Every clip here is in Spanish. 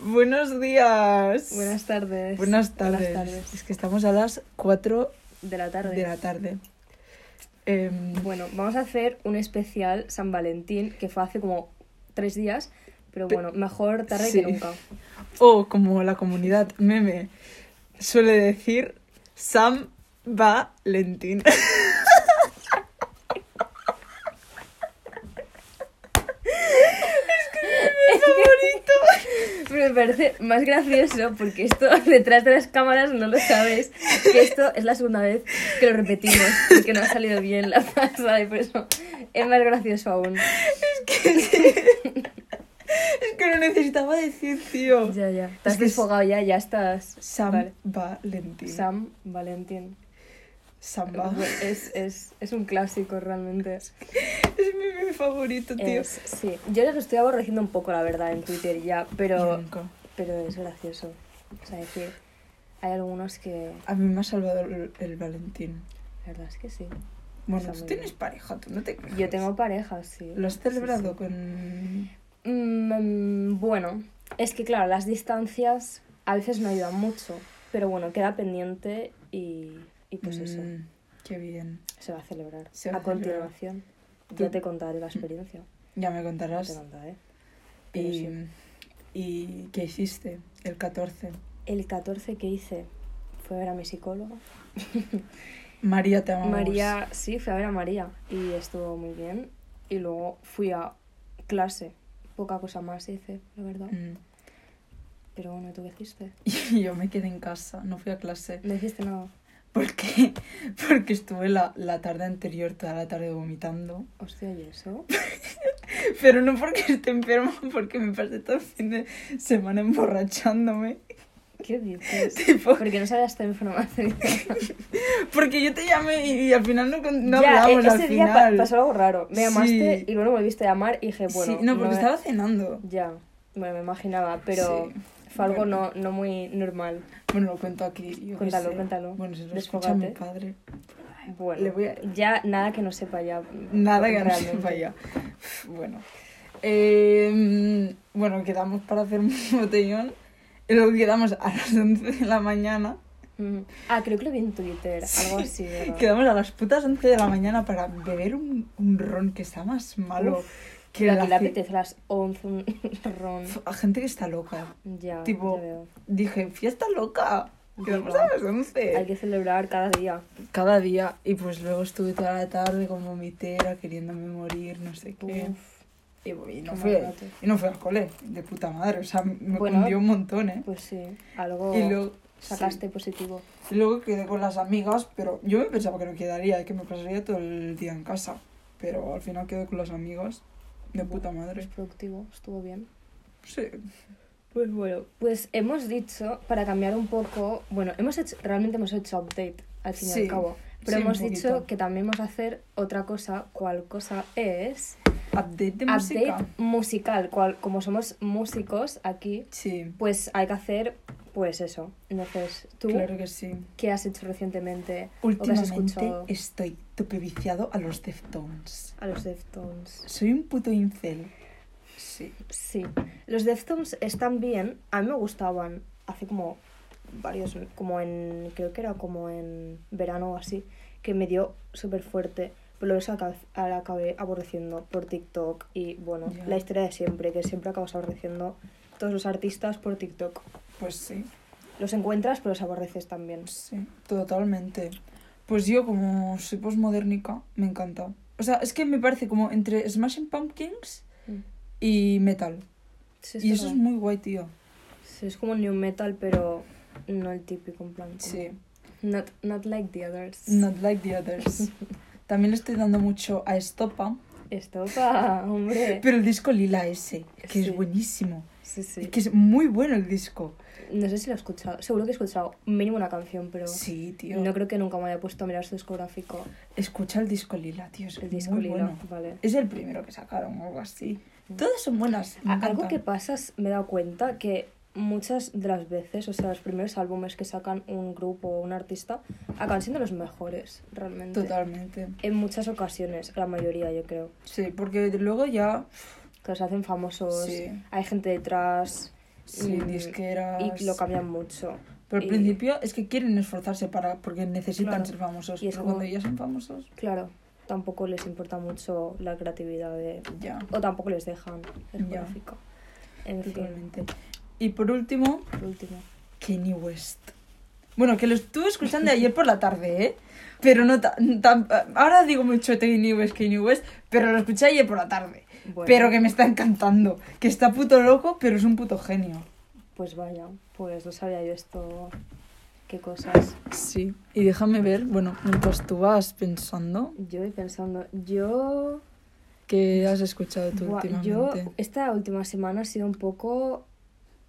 Buenos días. Buenas tardes. Buenas tardes. Buenas tardes. Es que estamos a las 4 De la tarde. de la tarde. Em, Bueno, vamos a hacer un especial San Valentín que fue hace como tres días, pero Pe- bueno, mejor tarde sí. que nunca. o como la comunidad meme suele decir, Sam Valentín. Pero me parece más gracioso porque esto detrás de las cámaras no lo sabes, que esto es la segunda vez que lo repetimos y que no ha salido bien la pasada y por eso es más gracioso aún. Es que lo necesitaba decir, tío. Ya, ya. Te has Es que es- desfogado ya, ya estás. Sam Vale. Valentín. Sam Valentín. Samba. Es, es, es un clásico realmente. Es mi meme favorito, tío. Es- sí, yo les estoy aborreciendo un poco, la verdad, en Twitter ya, Yo pero, pero es gracioso. O sea, es decir, hay algunos que. A mí me ha salvado el, el Valentín. La verdad es que sí. Bueno, tú tienes bien. pareja, tú no te Yo quejes. tengo pareja, sí. ¿Lo has Sí, celebrado sí. con...? Mm, bueno, es que claro, las distancias a veces no ayudan mucho, pero bueno, queda pendiente y, y pues eso, Mm, Qué bien. se va a celebrar. Se va a a celebrar. continuación, Tú- ya te contaré la experiencia. Ya me Te contarás. contaré. Pero Y, sí. ¿Y qué hiciste el 14? El 14 que hice fue a ver a mi psicóloga. María, te amamos. María, sí, fui a ver a María y estuvo muy bien. Y luego fui a clase. Poca cosa más hice, la verdad. Mm. Pero bueno, ¿tú qué hiciste? Y yo me quedé en casa, no fui a clase. No hiciste nada. ¿Por qué? Porque estuve la, la tarde anterior, toda la tarde vomitando. Hostia, ¿y eso? Pero no porque esté enferma, porque me pasé todo el fin de semana emborrachándome. ¿Qué dices? Tipo, Porque no sabías esta información. porque yo te llamé y, al final no, no ya, hablamos e- al ese día pa- final. pasó algo raro. Me llamaste Sí. y luego me volviste a llamar y dije, bueno. sí, no, porque me- estaba cenando. Ya, bueno, me imaginaba, pero Sí. Fue algo Bueno. no, no muy normal. Bueno, lo cuento aquí. yo Cuéntalo, cuéntalo. Bueno, se lo escucha mi padre. Bueno, Le voy a- ya nada que no sepa ya. Nada que no sepa ya. Bueno. Eh, bueno, quedamos para hacer un botellón. Y luego quedamos a las 11 de la mañana. Mm. Ah, creo que lo vi en Twitter, algo así, ¿verdad? Quedamos a las putas 11 de la mañana para beber un, un ron que está más malo Uf, Pero la aquí le ci- apetece a las 11 un ron. A gente que está loca. Ya, Tipo, ya veo. Dije, fiesta loca. Quedamos a las 11. Hay que celebrar cada día. Cada día. Y pues luego estuve toda la tarde con vomitera, queriéndome morir, no sé qué. Uf, Y, y no fue, y no fue al cole, de puta madre. O sea, me Bueno, cundió un montón, ¿eh? pues sí, algo y luego, sacaste positivo. sí. Y luego quedé con las amigas, pero yo me pensaba que no quedaría, que me pasaría todo el día en casa. Pero al final quedé con las amigas, de puta Es madre. productivo, estuvo bien. Sí. Pues bueno, pues hemos dicho, para cambiar un poco, bueno, hemos hecho, realmente hemos hecho update al fin y Sí, al cabo, pero sí, hemos dicho que también vamos a hacer otra cosa, ¿cuál cosa es? Update de update música. musical, cual, como somos músicos aquí, Sí, pues hay que hacer, pues eso. Entonces, ¿tú claro que sí. qué has hecho recientemente? ¿O qué has Últimamente estoy tope viciado a los Deftones. a los Deftones? Soy un puto incel. Sí. Sí, los Deftones están bien. A mí me gustaban hace como varios, como en, creo que era como en verano o así, que me dio súper fuerte. Pero aca- ahora acabé aborreciendo por TikTok y bueno, Ya. la historia de siempre, que siempre acabas aborreciendo todos los artistas por TikTok. Pues sí. Los encuentras, pero los aborreces también. Sí, totalmente. Pues yo, como soy postmodernica, me encanta. O sea, es que me parece como entre Smashing Pumpkins Mm. y metal. Sí, Y eso es guay. muy guay, tío. Sí, es como new metal, pero no el típico, en plan. Sí. Not, not like the others. Not like the others. También le estoy dando mucho a Estopa. Esto pa, hombre. Pero el disco lila ese, que Sí. es buenísimo. Sí, sí. Que es muy bueno el disco. No sé si lo he escuchado. Seguro que he escuchado mínimo una canción, pero Sí, tío. no creo que nunca me haya puesto a mirar su discográfico. Escucha el disco lila, tío. Es El disco muy lila, bueno. vale. Es el primero que sacaron o algo así. Todas son buenas. Algo que pasa, es- me he dado cuenta que muchas de las veces, o sea, los primeros álbumes que sacan un grupo o un artista, acaban siendo los mejores, realmente. Totalmente. En muchas ocasiones, la mayoría, yo creo. Sí, porque luego ya Que los hacen famosos, Sí. hay gente detrás, Sí, Mm, disqueras. Y lo cambian mucho. Pero al y- principio es que quieren esforzarse para porque necesitan Claro. ser famosos. Y es pero como- cuando ya son famosos, Claro, tampoco les importa mucho la creatividad de... ya, O tampoco les dejan, es Ya. gráfico. En fin. Y por último, por último. Kanye West. Bueno, que lo estuve escuchando ayer por la tarde, ¿eh? Pero no tan... tan- ahora digo mucho Kanye West, Kanye West, pero lo escuché ayer por la tarde. Bueno, Pero que me está encantando. Que está puto loco, pero es un puto genio. Pues vaya, pues no sabía yo esto... ¿Qué cosas? Sí. Y déjame ver, bueno, mientras tú vas pensando, Yo voy pensando, yo... ¿qué has escuchado tú Buah, últimamente? yo esta última semana ha sido un poco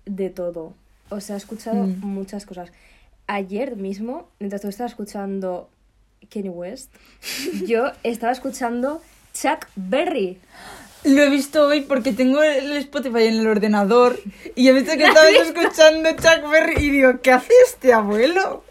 de todo. O sea, he escuchado Mm. muchas cosas. Ayer mismo, mientras tú estabas escuchando Kanye West, yo estaba escuchando Chuck Berry. Lo he visto hoy porque tengo el Spotify en el ordenador y he visto que estabas escuchando Chuck Berry y digo, ¿qué hace este abuelo?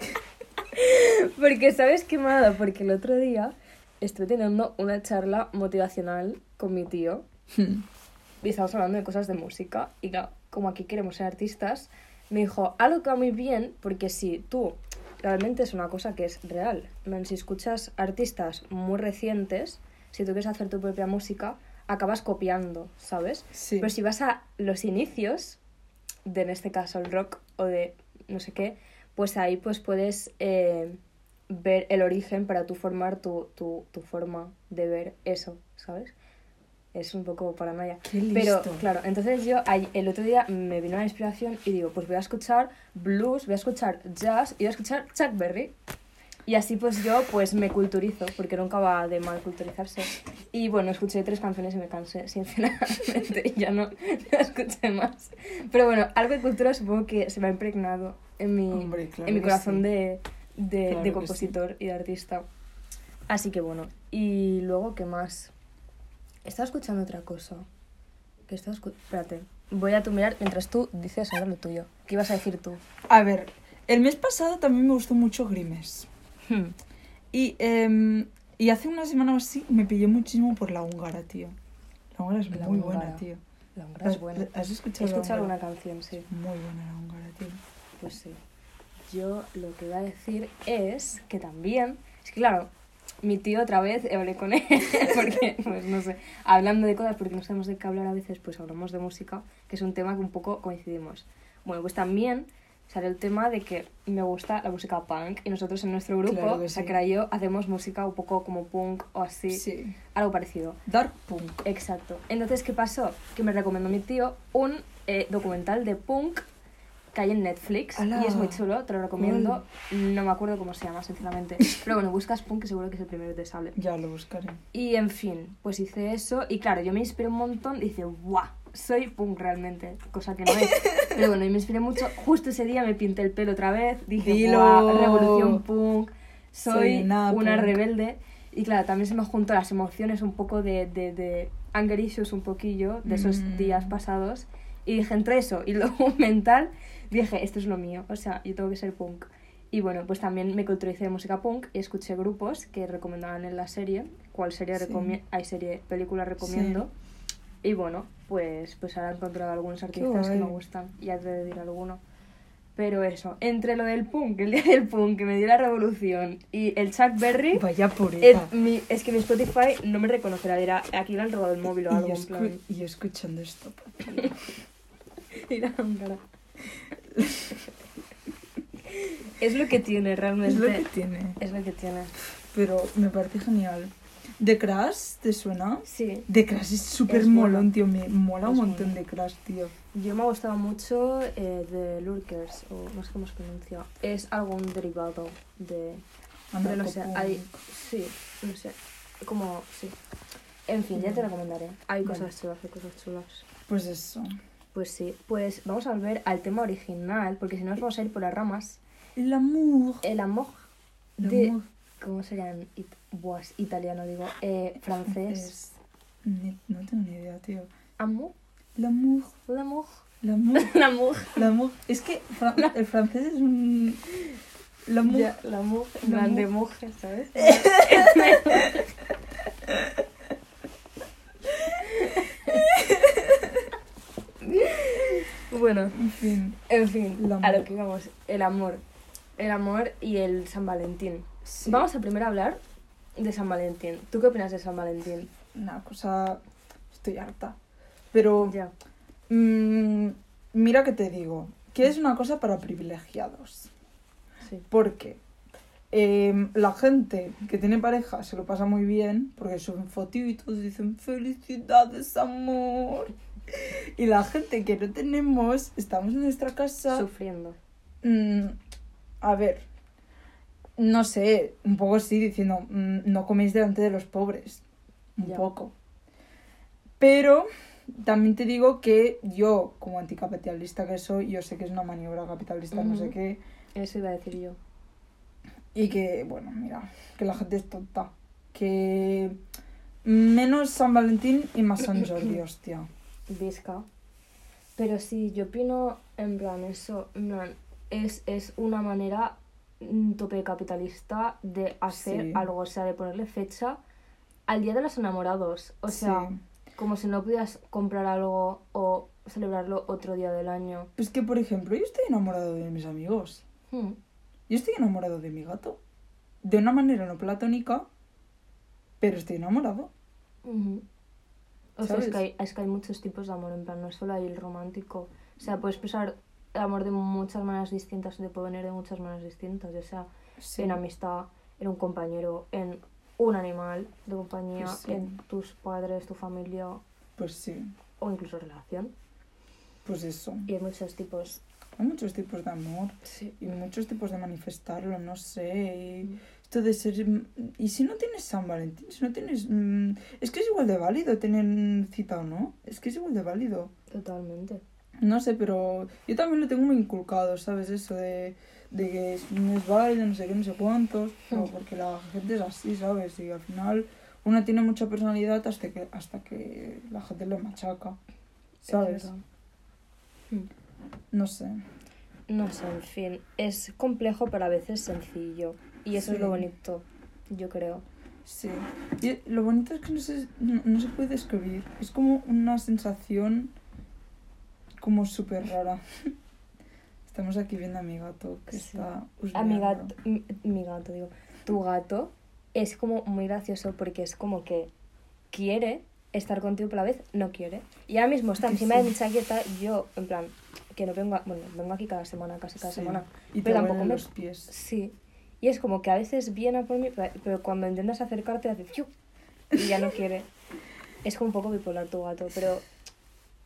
Porque, ¿sabes qué me ha dado? Porque el otro día estuve teniendo una charla motivacional con mi tío y estábamos hablando de cosas de música y claro, como aquí queremos ser artistas, me dijo, algo que va muy bien, porque si tú realmente es una cosa que es real, si escuchas artistas muy recientes, si tú quieres hacer tu propia música, acabas copiando, ¿sabes? Sí. Pero si vas a los inicios, de en este caso el rock o de no sé qué, pues ahí pues puedes eh, ver el origen para tú formar tu, tu, tu forma de ver eso, ¿sabes? Es un poco paranoia. Qué Pero listo. claro, entonces yo el otro día me vino la inspiración y digo, pues voy a escuchar blues, voy a escuchar jazz y voy a escuchar Chuck Berry. Y así pues yo pues me culturizo, porque nunca va de mal culturizarse. Y bueno, escuché tres canciones y me cansé, sinceramente, ya no, no escuché más. Pero bueno, algo de cultura supongo que se me ha impregnado en mi, Hombre, claro en mi corazón sí. de, de, Claro de compositor y de artista. Así que bueno, y luego, ¿qué más? Estaba escuchando otra cosa. Que estaba escu- Espérate, voy a tu mirar mientras tú dices ahora lo tuyo. ¿Qué ibas a decir tú? A ver, el mes pasado también me gustó mucho Grimes. Hmm. Y, em, y hace una semana o así me pillé muchísimo por la húngara, tío. La húngara es La muy húngara. buena, tío. La húngara es buena. ¿Has He escuchado la escuchado alguna canción, sí. Muy buena la húngara, tío. Pues sí. Yo lo que iba a decir es que también, es que claro, mi tío otra vez hablé con él, porque, pues no sé, hablando de cosas, porque no sabemos de qué hablar a veces, pues hablamos de música, que es un tema que un poco coincidimos. Bueno, pues también sale el tema de que me gusta la música punk y nosotros en nuestro grupo, Claro que sí. era yo, hacemos música un poco como punk o así, Sí. algo parecido. Dark Punk. Exacto. Entonces, ¿qué pasó? Que me recomendó mi tío un eh, documental de punk que hay en Netflix y es muy chulo, te lo recomiendo. No me acuerdo cómo se llama, sinceramente. Pero bueno, buscas punk y seguro que es el primero que te sale. Ya lo buscaré. Y en fin, pues hice eso y claro, yo me inspiré un montón y dice, ¡guau! Soy punk realmente, cosa que no es. Pero bueno, y me inspiré mucho. Justo ese día me pinté el pelo otra vez, dije. ¡guau! Revolución punk, soy, Soy una una, punk. rebelde. Y claro, también se me juntó las emociones un poco de, de, de anger issues un poquillo, de esos Mm. días pasados. Y dije, entre eso y lo mental, dije, esto es lo mío, o sea, yo tengo que ser punk. Y bueno, pues también me culturicé de música punk y escuché grupos que recomendaban en la serie, cuál serie Sí. hay serie, película recomiendo. Y bueno, pues, pues ahora he encontrado algunos artistas que me gustan, ya te decir alguno. Pero eso, entre lo del punk, el día del punk que me dio la revolución y el Chuck Berry, Vaya pureta. es, mi- es que mi Spotify no me reconocerá, dirá, aquí le han robado el móvil o y, algo, yo en escu- plan. y yo escuchando esto. Dirá, cara. Es lo que tiene realmente. Es lo que tiene. Es lo que tiene. Pero me parece genial. ¿The Crash te suena? Sí. The Crash es súper molón, bueno. tío. Me mola un montón bueno. de Crash, tío. Yo me ha gustado mucho eh, de Lurkers, o no sé cómo se pronuncia. Es algún derivado de. Pero no sé, hay. Sí, no sé. Como. Sí. En fin, ya te recomendaré. Hay Vale. cosas chulas, hay cosas chulas. Pues eso. Pues sí, pues vamos a volver al tema original, porque si no nos vamos a ir por las ramas. El amor. El amor de. amor. ¿Cómo sería en it- italiano, digo? Eh, francés. Ni- No tengo ni idea, tío. Amour. L'amour. L'amour. L'amour. L'amour. L'amour. Es que fra- el francés es un. L'amour. L'amour. en L'amour. plan de mujer, ¿sabes? Bueno, En fin. en fin, a lo que vamos. El amor. El amor y el San Valentín. Sí. Vamos a primero hablar de San Valentín. ¿Tú qué opinas de San Valentín? Una cosa... Estoy harta. Pero... Ya. mm, mira que te digo. Que es una cosa para privilegiados. Sí. Porque eh, la gente que tiene pareja se lo pasa muy bien porque suben fotitos y dicen felicidades, amor. Y la gente que no tenemos, estamos en nuestra casa. Sufriendo. mm, a ver, no sé, un poco sí, diciendo, mm, no coméis delante de los pobres. Un Ya. poco. Pero también te digo que yo, como anticapitalista que soy, yo sé que es una maniobra capitalista, no sé qué. Eso iba a decir yo. Y que, bueno, mira, que la gente es tonta. Que menos San Valentín y más San Jordi, hostia. Visca. Pero sí, yo opino, en plan, eso, en plan, es, es una manera mm, tope capitalista de hacer Sí. algo, o sea, de ponerle fecha al Día de los Enamorados. O sea, Sí. como si no pudieras comprar algo o celebrarlo otro día del año. Pues que, por ejemplo, yo estoy enamorado de mis amigos. Hmm. Yo estoy enamorado de mi gato. De una manera no platónica, pero estoy enamorado. O sea, es que, hay, es que hay muchos tipos de amor, en plan, no solo hay el romántico. O sea, puedes expresar el amor de muchas maneras distintas te puede venir de muchas maneras distintas, ya sea Sí. en amistad, en un compañero, en un animal de compañía, Pues sí. en tus padres, tu familia Pues sí, o incluso relación. pues eso. Y hay muchos tipos. Hay muchos tipos de amor Sí. y muchos tipos de manifestarlo, no sé. y esto de ser... mm, Y si no tienes San Valentín, si no tienes... mm, Es que es igual de válido tener cita o no. Es que es igual de válido. Totalmente. No sé, pero yo también lo tengo muy inculcado, ¿sabes? Eso de, de que es- no es válido, no sé qué, no sé cuántos, pero Hmm. porque la gente es así, ¿sabes? Y al final uno tiene mucha personalidad hasta que, hasta que la gente le machaca, Es ¿sabes? No sé. No sé, en fin. Es complejo, pero a veces sencillo. Y eso es lo bonito, yo creo. Sí. Y lo bonito es que no se, no, no se puede describir. Es como una sensación como súper rara. Estamos aquí viendo a mi gato que Sí. está... A mi gato, mi, mi gato, digo, tu gato es como muy gracioso porque es como que quiere estar contigo, pero a la vez no quiere. Y ahora mismo está encima de mi chaqueta, yo, en plan, que no vengo, a- bueno, vengo aquí cada semana, casi cada Sí. semana. Y te pero tampoco huelen me- los pies. Sí. Y es como que a veces viene a por mí, pero- cuando intentas acercarte hace ¡fiu! y ya no quiere. Es como un poco bipolar tu gato, pero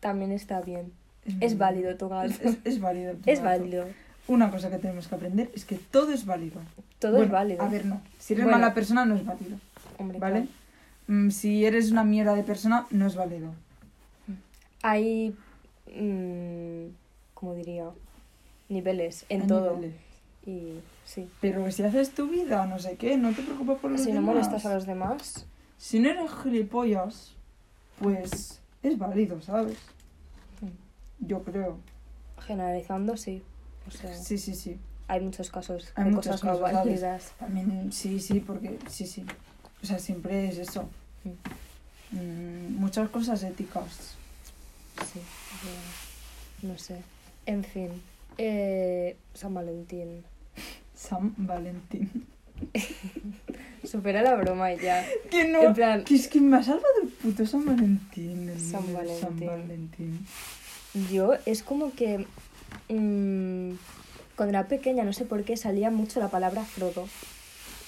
también está bien. Es válido tu gato. Es, es- es válido. tu Es gato. válido. Una cosa que tenemos que aprender es que todo es válido. Todo es válido. A ver, no. Si eres Bueno. mala persona, no es válido. Hombre, ¿Vale? claro. Mm, Si eres una mierda de persona, no es válido. Hay, mm, como diría, niveles en Hay todo. niveles. Y sí. Pero si haces tu vida, no sé qué, no te preocupes por los Si no demás. molestas a los demás, Si no eres gilipollas, pues es válido, ¿sabes? Yo creo. generalizando, sí. O sea, Sí, sí, sí. hay muchos casos Hay de muchas cosas no válidas. También, sí, sí, porque sí, sí. O sea, siempre es eso. Mm. Mm, muchas cosas éticas. Sí, no sé. En fin, eh, San Valentín. San Valentín. Supera la broma y ya. Que no. En plan- Que es que me ha salvado el puto San Valentín. el San San Valentín. Yo es como que mm, cuando era pequeña, no sé por qué, salía mucho la palabra Frodo.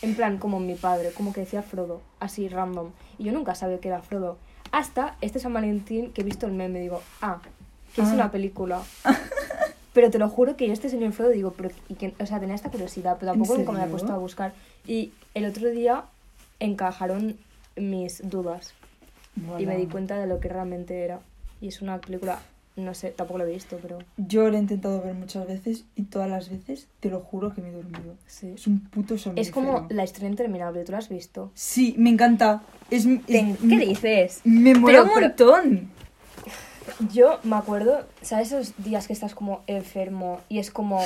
En plan, como mi padre, como que decía Frodo, así random. Y yo nunca sabía que era Frodo. Hasta este San Valentín que he visto el meme, digo, ah, que es Ah. una película. pero te lo juro que yo este señor Frodo digo, pero, y que, o sea, tenía esta curiosidad, pero ¿En tampoco nunca me he puesto a buscar. Y el otro día encajaron mis dudas y me di cuenta de lo que realmente era. Y es una película, no sé, tampoco lo he visto, pero Yo lo he intentado ver muchas veces y todas las veces te lo juro que me he dormido. sí. Es un puto somnífero. Es como la historia interminable, ¿tú la has visto? Sí, me encanta. Es, es- ¿Qué dices? Me mola Pero- un pero- montón. Yo me acuerdo, ¿sabes esos días que estás como enfermo y es como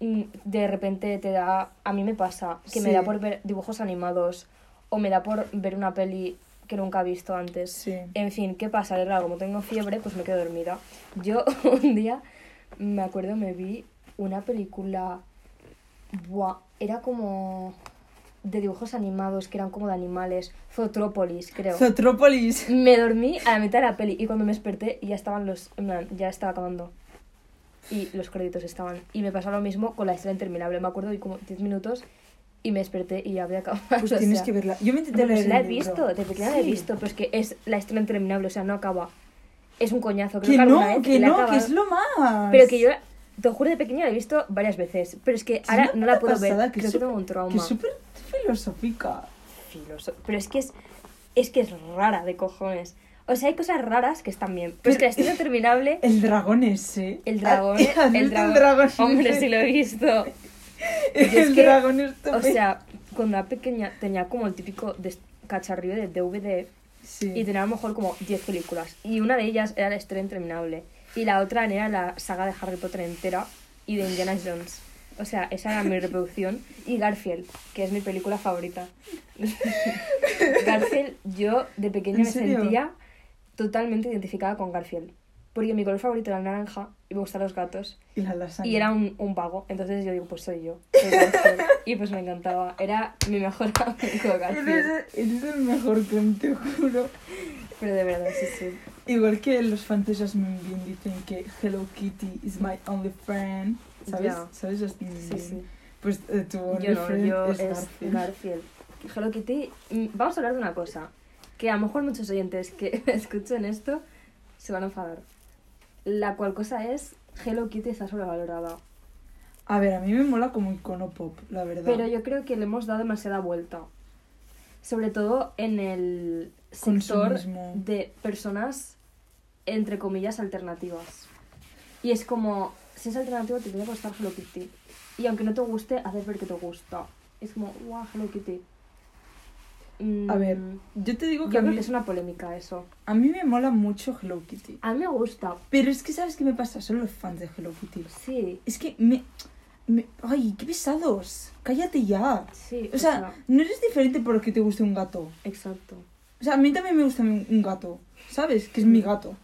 mm, de repente te da, a mí me pasa, que me da por ver dibujos animados o me da por ver una peli que nunca he visto antes. Sí. En fin, ¿qué pasa? Claro, como tengo fiebre, pues me quedo dormida. Yo un día me acuerdo, me vi una película. Buah, era como. De dibujos animados que eran como de animales. Zotrópolis, creo. Zotrópolis. Me dormí a la mitad de la peli y cuando me desperté ya estaban los. en plan, ya estaba acabando. Y los créditos estaban. Y me pasó lo mismo con la historia interminable. Me acuerdo de como 10 minutos y me desperté y ya había acabado. Pues o tienes sea, que verla. Yo me intenté leer la he visto, de pequeña la he visto, pero es que es la historia interminable, o sea, no acaba. Es un coñazo. Creo Que que no, que no, que acabado. es lo más. Pero que yo, te juro, de pequeña la he visto varias veces, pero es que ahora no la puedo ver, pasada, que creo es que tengo un trauma. Que es súper filosófica. Filoso- Pero es que es, es que es rara de cojones. O sea, hay cosas raras que están bien, pero, Pero- es que la historia interminable... El dragón ese. El dragón, Ah, ¿has el visto dragón, hombre, sí lo he visto. El es que, dragón este. O sea, cuando era pequeña tenía como el típico cacharrillo de DVD sí. y tenía a lo mejor como 10 películas. Y una de ellas era la historia interminable. Y la otra era la saga de Harry Potter entera y de Indiana Jones. O sea, esa era mi reproducción. Y Garfield, que es mi película favorita. Garfield, yo de pequeña ¿En me serio? sentía totalmente identificada con Garfield. Porque mi color favorito era el naranja y me gustan los gatos. Y la lasaña. Y era un, un vago. Entonces yo digo, pues soy yo. soy Garfield. y pues me encantaba. Era mi mejor amigo Garfield. Eres, eres el mejor clon, te juro. Pero de verdad, sí, sí. Igual que los Jasmine Bean dicen que Hello Kitty is my only friend. ¿Sabes? Ya. ¿Sabes Jasmine Sí, sí. Pues eh, tu Yo no, yo es Garfield. Garfield. Hello Kitty. Vamos a hablar de una cosa. Que a lo mejor muchos oyentes que escuchen esto se van a enfadar. La cual cosa es Hello Kitty está sobrevalorada. A ver, a mí me mola como icono pop, la verdad. Pero yo creo que le hemos dado demasiada vuelta. Sobre todo en el sector de personas, entre comillas, alternativas. Y es como, si es alternativo te tiene que gustar Hello Kitty. Y aunque no te guste, haces ver que te gusta. Es como, wow, Hello Kitty. Mm, A ver, yo te digo yo que a creo mí, que es una polémica eso. a mí me mola mucho Hello Kitty. A mí me gusta, Pero es que, ¿sabes qué me pasa? Son los fans de Hello Kitty. sí, Es que me... me- ¡Ay, qué pesados! ¡Cállate ya! sí. O sea, no eres diferente porque te guste un gato. exacto. O sea, a mí también me gusta un gato, ¿sabes? Que es mi gato.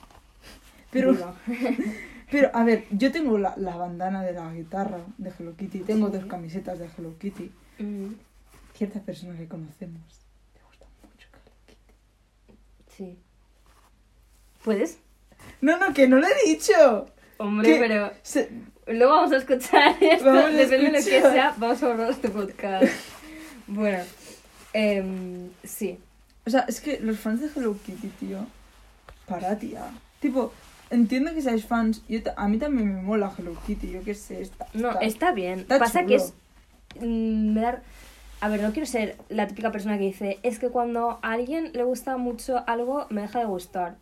Pero. pero a ver, yo tengo la, la bandana de la guitarra de Hello Kitty, tengo Sí. dos camisetas de Hello Kitty. Mm, Ciertas personas que conocemos te gusta mucho Hello Kitty. sí. ¿Puedes? No, no, que no lo he dicho. Hombre, Que pero se- luego vamos a escuchar esto. Vamos a Depende de lo que sea, vamos a borrar este podcast. Bueno, em, sí. O sea, es que los fans de Hello Kitty, tío, para, tía. Tipo, entiendo que seáis fans, yo a mí también me mola Hello Kitty, yo qué sé, está... No, está- está bien. está Pasa que chulo. es. mm, me da- A ver, no quiero ser la típica persona que dice, es que cuando a alguien le gusta mucho algo, me deja de gustar.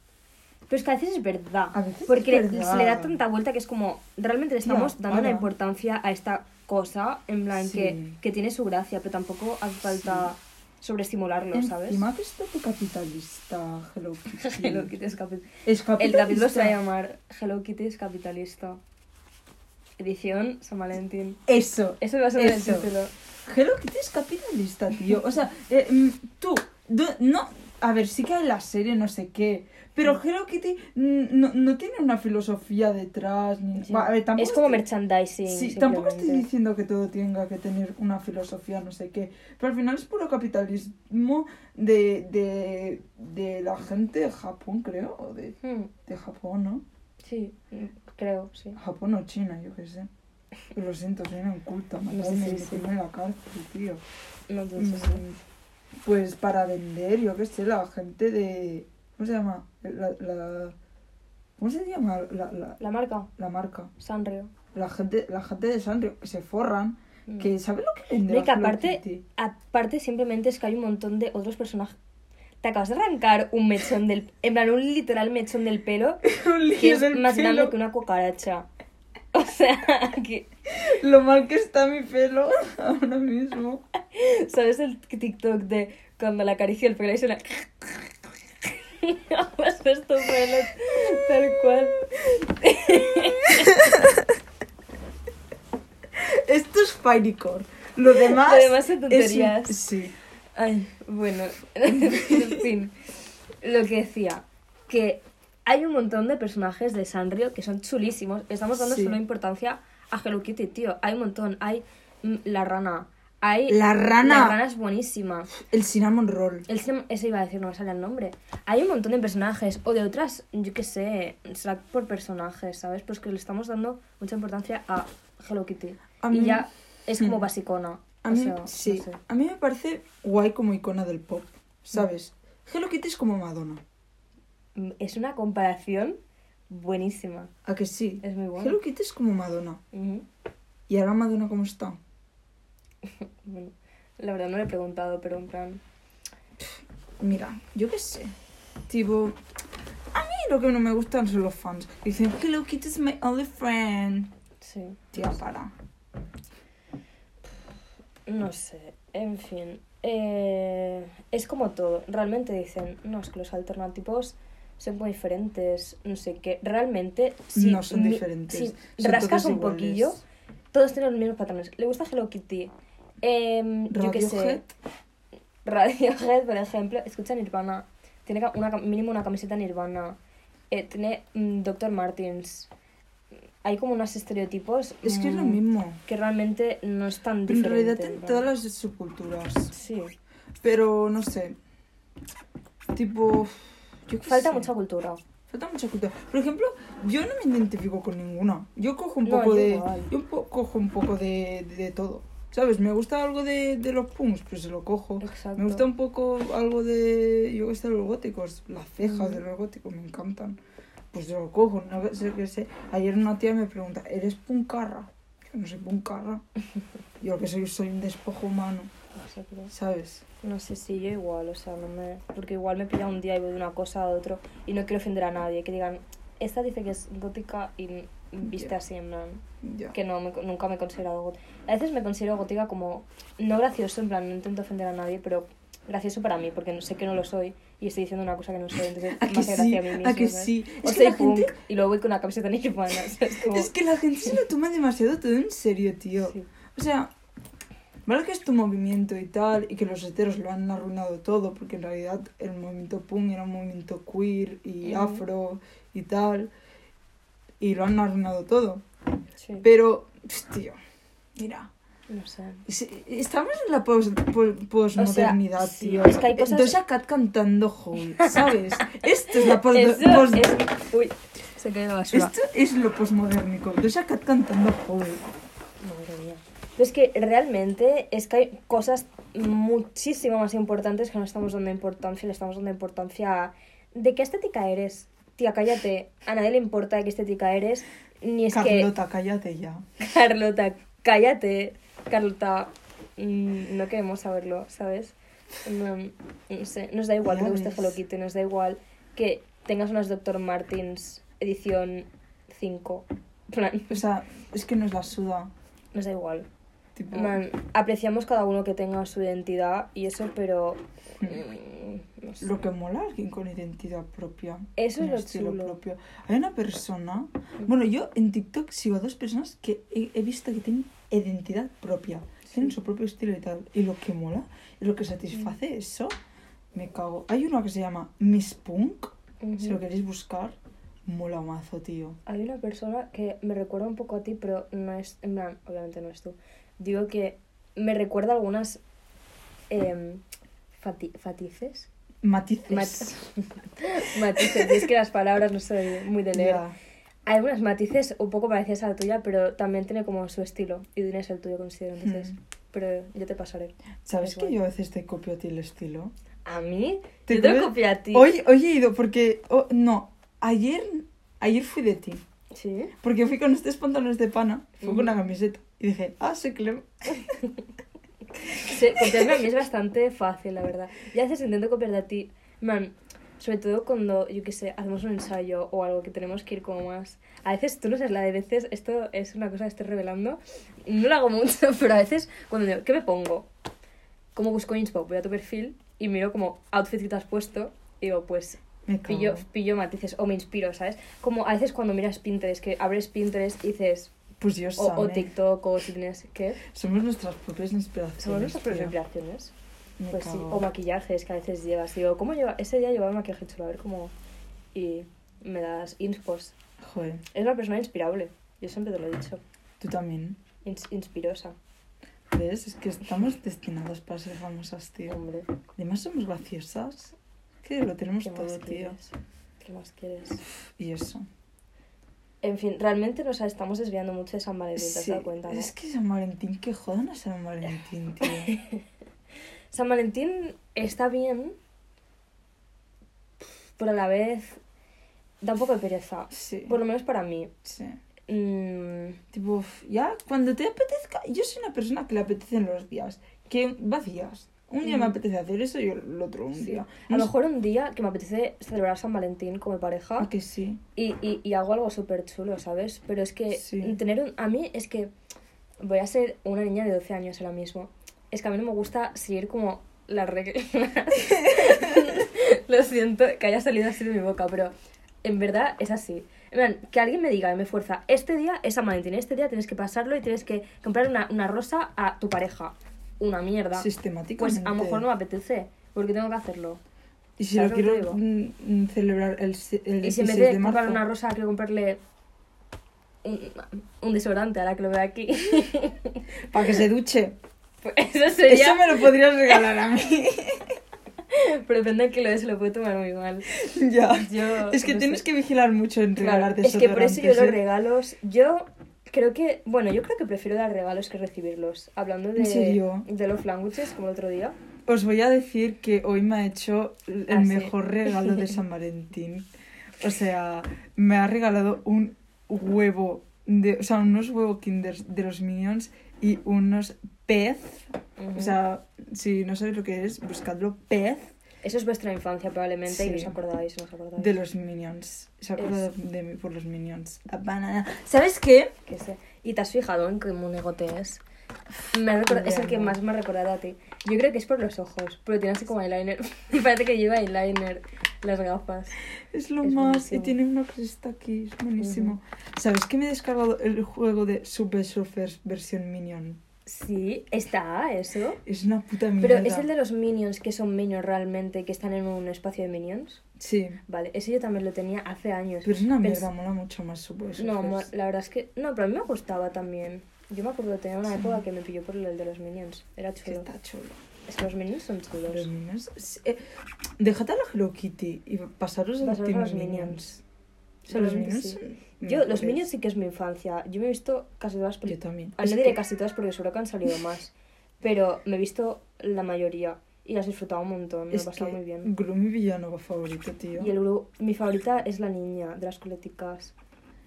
Pero es que a veces es verdad. A veces es porque le- verdad. se le da tanta vuelta que es como, realmente le estamos dando una para. importancia a esta cosa, en plan, Sí. que, que tiene su gracia, pero tampoco hace falta sobreestimularlo, ¿sabes? Encima que es de capitalista Hello Kitty. Hello Kitty es capi- Es El capitalista. capítulo se va a llamar Hello Kitty es capitalista. Edición San Valentín. Eso. Eso va a ser Eso. el título. Hello Kitty es capitalista, tío. O sea, eh, mm, tú, no... A ver, sí que hay la serie, no sé qué. Pero Hello Kitty mm, no, no tiene una filosofía detrás. Ni... Sí. A ver, es como estoy- merchandising. Sí, tampoco estoy diciendo que todo tenga que tener una filosofía, no sé qué. Pero al final es puro capitalismo de, de, de la gente de Japón, creo. O de, Hmm, de Japón, ¿no? sí, mm, creo, sí. Japón o China, yo qué sé. Lo siento, soy una inculta, matarme sí, sí. en la cárcel, tío. No, entonces. Mm, Pues para vender, yo qué sé, la gente de... ¿Cómo se llama? La, la- ¿Cómo se llama la, la, La marca, la marca? Sanrio. La gente, la gente de Sanrio que se forran, Mm. que sabe lo que vende No, y la que Hello aparte, aparte simplemente es que hay un montón de otros personajes. Te acabas de arrancar un mechón del... En plan, un literal mechón del pelo Un lío que es más pelo. grande que una cucaracha. O sea, que... Lo mal que está mi pelo ahora mismo. ¿Sabes el TikTok de cuando le acaricia el pelo y suena... Pues es tu pelo, tal cual. Esto es Firecore. Lo demás... Lo demás es un- tonterías. Sí. Ay, bueno, en fin. Lo que decía, que hay un montón de personajes de Sanrio que son chulísimos. Estamos dando Sí. solo importancia a Hello Kitty, tío. Hay un montón. Hay mm, la rana. Hay... La rana. La rana es buenísima. El cinnamon roll. El ese iba a decir, no me sale el nombre. Hay un montón de personajes, o de otras, yo qué sé, será por personajes, ¿sabes? Pues que le estamos dando mucha importancia a Hello Kitty. A y mí- ya es como basicona. A o mí, no sí, sé. a mí me parece guay como icona del pop, ¿sabes? Hello Kitty es como Madonna. Mm, Es una comparación buenísima. ¿A que sí? Es muy. Hello Kitty es como Madonna. ¿Y ahora Madonna cómo está? Bueno, la verdad no le he preguntado, pero en plan... Mira, yo qué sé. Tipo, a mí lo que no me gustan son los fans. Dicen, Hello Kitty is my only friend. Sí. Tía, para. No sé, en fin. eh, es como todo. Realmente dicen, no, es que los alternativos son muy diferentes, no sé qué. Realmente, si, No son mi- diferentes, si son rascas un iguales. poquillo, todos tienen los mismos patrones. Le gusta Hello Kitty. Em, yo qué sé. Radiohead. Radiohead, por ejemplo, escucha Nirvana. Tiene una, mínimo una camiseta Nirvana. Eh, tiene mm, Dr. Martins. Hay como unos estereotipos. Es que es lo mm, mismo. que realmente no es tan En realidad en todas las subculturas. Sí, Pero no sé. Tipo. Yo falta sé. mucha cultura. Falta mucha cultura. Por ejemplo, yo no me identifico con ninguna. Yo cojo un No, poco yo de. igual. Yo cojo un poco de, de todo. ¿Sabes? Me gusta algo de, de los punks, pues se lo cojo. Exacto. Me gusta un poco algo de. Yo que sé, los góticos. Las cejas Mm. de los góticos me encantan. Pues yo lo cojo. No sé qué sé. Ayer una tía me pregunta, ¿eres puncarra? Yo no soy puncarra. Yo lo que soy soy un despojo humano. Pero- ¿Sabes? No sé si yo igual, o sea, no me... Porque igual me pilla un día y voy de una cosa a otro y no quiero ofender a nadie. Que digan, esta dice que es gótica y viste Ya. así en plan... Ya. Que no, me- nunca me he considerado gótica. A veces me considero gótica como... No gracioso, en plan, no intento ofender a nadie, pero gracioso para mí, porque sé que no lo soy y estoy diciendo una cosa que no soy, entonces ¿A me hace sí? gracia a mí mismo. ¿A que sí? O Es que la gente- punk y luego voy con una camiseta nirvana, ¿sabes? Como... Es que la gente se lo toma demasiado todo en serio, tío. Sí. O sea, vale que es tu movimiento y tal, y que los heteros lo han arruinado todo, porque en realidad el movimiento punk era un movimiento queer y Ujú. afro y tal, y lo han arruinado todo. Sí, Pero, tío, mira, no sé. es- estamos en la pos- po- posmodernidad, O sea, sí, tío. es que hay cosas- Doja Cat cantando Hole, ¿sabes? Esto es la pos- Eso pos- es... Uy, se cae la basura. Esto es lo posmodernico. Doja Cat cantando Hole. Madre mía. Pero es que realmente es que hay cosas muchísimo más importantes que no estamos dando importancia. Le estamos dando importancia a... ¿De qué estética eres? Tía, cállate. A nadie le importa de qué estética eres. Ni es Carlota, cállate ya. Carlota, cállate. Carlota, mm, no queremos saberlo, ¿sabes? No, no sé, nos da igual que te guste. Hello Kitty, nos da igual que tengas unas Dr. Martins edición 5. En plan, O sea, es que nos la suda. nos da igual. Tipo, Man, apreciamos cada uno que tenga su identidad y eso, pero... mm, no sé. lo que mola alguien con identidad propia. Eso es lo estilo chulo. propio. Hay una persona. Bueno, yo en TikTok sigo a dos personas que he, he visto que tienen identidad propia. Tienen su propio estilo y tal. Y lo que mola y lo que satisface Mm. eso, me cago. Hay uno que se llama Miss Punk. Si lo queréis buscar, mola mazo, tío. Hay una persona que me recuerda un poco a ti, pero no es... En plan, obviamente no es tú. Digo que me recuerda algunas... em, fati- fatices. Matices. Mat- matices. Y es que las palabras no soy muy de leer. Hay algunas matices un poco parecidas a la tuya, pero también tiene como su estilo. Y tienes el tuyo, considero. Entonces, Mm. pero yo te pasaré. ¿Sabes Es que yo a veces te copio a ti el estilo? ¿A mí? ¿Te yo te copié a ti. Hoy, hoy he ido porque... oh, no, ayer, ayer fui de ti. ¿Sí? Porque fui con estos pantalones de pana, fui Ujú. con una camiseta. Y dije, ah, soy Clem. Sí, copiarme a mí es bastante fácil, la verdad. Y a veces intento copiar de ti. Man, sobre todo cuando, yo qué sé, hacemos un ensayo o algo que tenemos que ir como más... A veces, tú no sabes la de veces, esto es una cosa que estoy revelando. No lo hago mucho, pero a veces cuando digo, ¿qué me pongo? Como busco inspo, voy a tu perfil y miro como outfit que te has puesto y digo, pues pillo, pillo matices o me inspiro, ¿sabes? Como a veces cuando miras Pinterest, que abres Pinterest y dices, Pues yo o, o sabe. TikTok o si tienes, ¿qué? Somos nuestras propias inspiraciones. Somos nuestras propias inspiraciones. Me Pues sí, cago. o maquillajes que a veces llevas. Digo, ¿cómo lleva? Ese día llevaba maquillaje chulo, a ver cómo. Y me das inspos. Joder, Es una persona inspirable. Yo siempre te lo he dicho. tú también. Ins- inspirosa, ¿Ves? Es que estamos destinadas para ser famosas, tío. hombre. Además somos graciosas. Que lo tenemos ¿Qué todo, más tío. ¿Qué más quieres? Y eso. En fin, realmente nos estamos desviando mucho de San Valentín, ¿te has Sí, dado cuenta, no? Es que San Valentín, que jodan a San Valentín, tío. San Valentín está bien, pero a la vez da un poco de pereza. Sí. Por lo menos para mí. sí. Mm, Tipo, ya, cuando te apetezca. Yo soy una persona que le apetecen los días. Que vacías. Un día me Mm. apetece hacer eso y el otro un sí. día. A lo mejor un día que me apetece celebrar San Valentín con mi pareja Ah, que sí. y, y, y hago algo súper chulo, ¿sabes? Pero es que Sí. tener un... A mí es que voy a ser una niña de 12 años ahora mismo. Es que a mí no me gusta seguir como las reglas. Lo siento que haya salido así de mi boca, pero en verdad es así. Plan, que alguien me diga, me fuerza, este día es San Valentín, este día tienes que pasarlo y tienes que comprar una, una rosa a tu pareja. Una mierda. Pues a lo mejor no me apetece, porque tengo que hacerlo. Y si ¿sabes lo quiero celebrar el, el Y si en 16 vez de, de marzo. comprar una rosa, quiero comprarle un, un desodorante, ahora que lo veo aquí. Para que se duche. Pues eso sería. Eso me lo podrías regalar a mí. Pero depende de que lo de se lo puede tomar muy mal. ya. Yo, Es que no tienes sé. que vigilar mucho en Claro, regalar es que por eso yo los ¿eh? regalos. Yo creo que. Bueno, yo creo que prefiero dar regalos que recibirlos. Hablando de. ¿En serio? De los languages, como el otro día. Os voy a decir que hoy me ha hecho el Ah, sí. mejor regalo de San Valentín. O sea, me ha regalado un huevo, de, o sea, unos huevos kinder de los Minions y unos pez. O sea, si no sabéis lo que es, buscadlo pez Eso es vuestra infancia, probablemente, y Sí. no os acordáis, no os acordáis. de los Minions. Se acuerda Es- de, mí por los Minions. La banana. ¿Sabes qué? Que sé. ¿Y te has fijado en qué monegote es? Me es el que más me ha recordado a ti. Yo creo que es por los ojos, porque tiene así como eyeliner. Me parece que lleva eyeliner las gafas. Es lo Es más. buenísimo. Y tiene una cresta aquí. Es buenísimo. ¿Sabes que me he descargado el juego de Super Surfers versión Minion? Sí, está eso. Es una puta mierda. Pero es el de los minions que son minions realmente, que están en un espacio de minions. Sí. Vale, ese yo también lo tenía hace años. Pero es una Pens- mierda, mola mucho más Surfers. No, la verdad es que. No, pero a mí me gustaba también. Yo me acuerdo de tener una Sí. época que me pilló por el de los minions. Era chulo. está chulo. Es que los minions son chulos. Los Minions. eh, dejad a la Hello Kitty y pasaros Pasaros a los Minions. Minions. O sea, los Minions sí. son Yo, los mejores. minions sí que es mi infancia. Yo me he visto casi todas Yo también. No diré que casi todas porque seguro que han salido más. Pero me he visto la mayoría y las he disfrutado un montón. Me lo he pasado que muy bien. Gru, mi villano favorito, tío. Y el gru- mi favorita es la niña de las coleticas.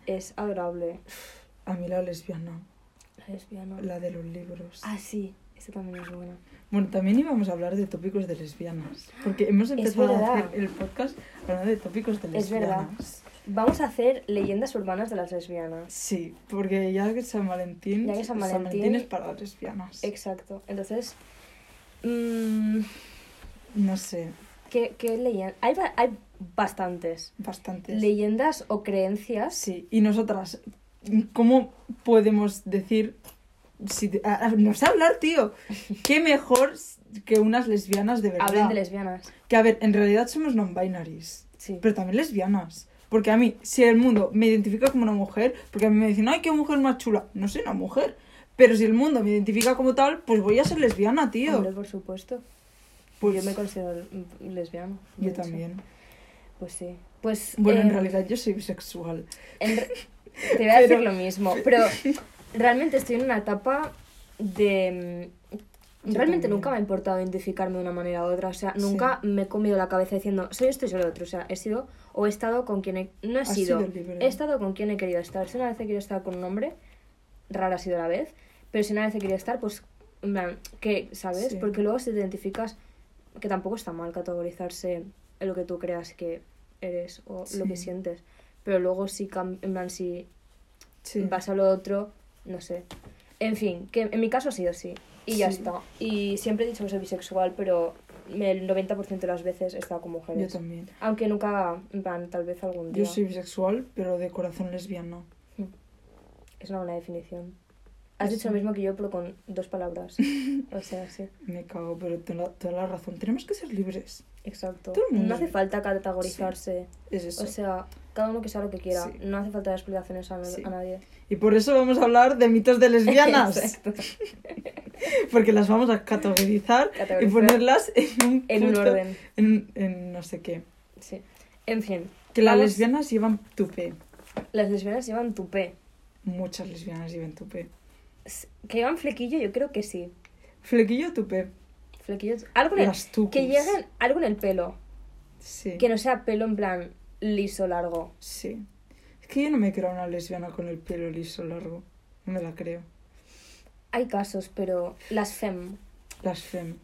Es adorable. A mí la lesbiana, La lesbiana. la de los libros. Ah, sí. Esta también es buena. Bueno, también íbamos a hablar de tópicos de lesbianas. Porque hemos empezado a hacer el podcast hablando de tópicos de Es verdad. Vamos a hacer leyendas urbanas de las lesbianas. Sí, porque ya que San Valentín, Ya que San Valentín- es para las lesbianas. Exacto. Entonces, mm, No sé, ¿qué, qué leyendas? Hay, hay bastantes. bastantes. Leyendas o creencias. Sí, y nosotras, ¿cómo podemos decir... Si a- no sé hablar, tío. Qué mejor que unas lesbianas de verdad. Hablen de lesbianas. Que a ver, en realidad somos non-binaries. Sí. Pero también lesbianas. Porque a mí, si el mundo me identifica como una mujer, porque a mí me dicen, ay, qué mujer más chula. No soy una mujer. Pero si el mundo me identifica como tal, pues voy a ser lesbiana, tío. Hombre, por supuesto. Pues Yo me considero mm, lesbiana. yo hecho. también. Pues sí. Pues. Bueno, en em, realidad yo soy bisexual. re- Te voy a Pero- decir lo mismo. Pero realmente estoy en una etapa de. Realmente nunca me ha importado identificarme de una manera u otra. O sea, Sí. nunca me he comido la cabeza diciendo soy esto y soy lo otro. O sea, he sido o he estado con quien he. No he sido. He estado con quien he querido estar. Si una vez he querido estar con un hombre, rara ha sido la vez. Pero si una vez he querido estar, pues. En plan, que, ¿sabes? Sí. Porque luego si te identificas. Que tampoco está mal categorizarse en lo que tú creas que eres o lo que sientes. Pero luego si, en plan, si Sí. vas a lo otro, no sé. En fin, que en mi caso ha sido así. Y ya Sí. está. Y siempre he dicho que soy bisexual, pero el 90% de las veces he estado con Yo mujeres. también. Aunque nunca, en plan, tal vez algún día. Yo soy bisexual, pero de corazón lesbiano. Es una buena definición. Has Eso. dicho lo mismo que yo, pero con dos palabras. o sea, sí. Me cago, pero toda la, toda la razón. Tenemos que ser libres. Exacto. Todo el mundo No hace falta categorizarse. Es eso. O sea, cada uno que sea lo que quiera. Sí. No hace falta dar explicaciones a, na- Sí. a nadie. Y por eso vamos a hablar de mitos de lesbianas. Porque las vamos a categorizar, y ponerlas en un, En un orden. En, en no sé qué. Sí. En fin. Que las lesbianas llevan tupé. Las lesbianas llevan tupé. Muchas lesbianas llevan tupé. Que llevan flequillo, yo creo que sí. Flequillo o tupé. Flequillo. Algo en el- Las tucus. que lleguen algo en el pelo. Sí. Que no sea pelo en plan liso, largo. Sí. Es que yo no me creo una lesbiana con el pelo liso largo. No me la creo. Hay casos, pero las fem. Las fem.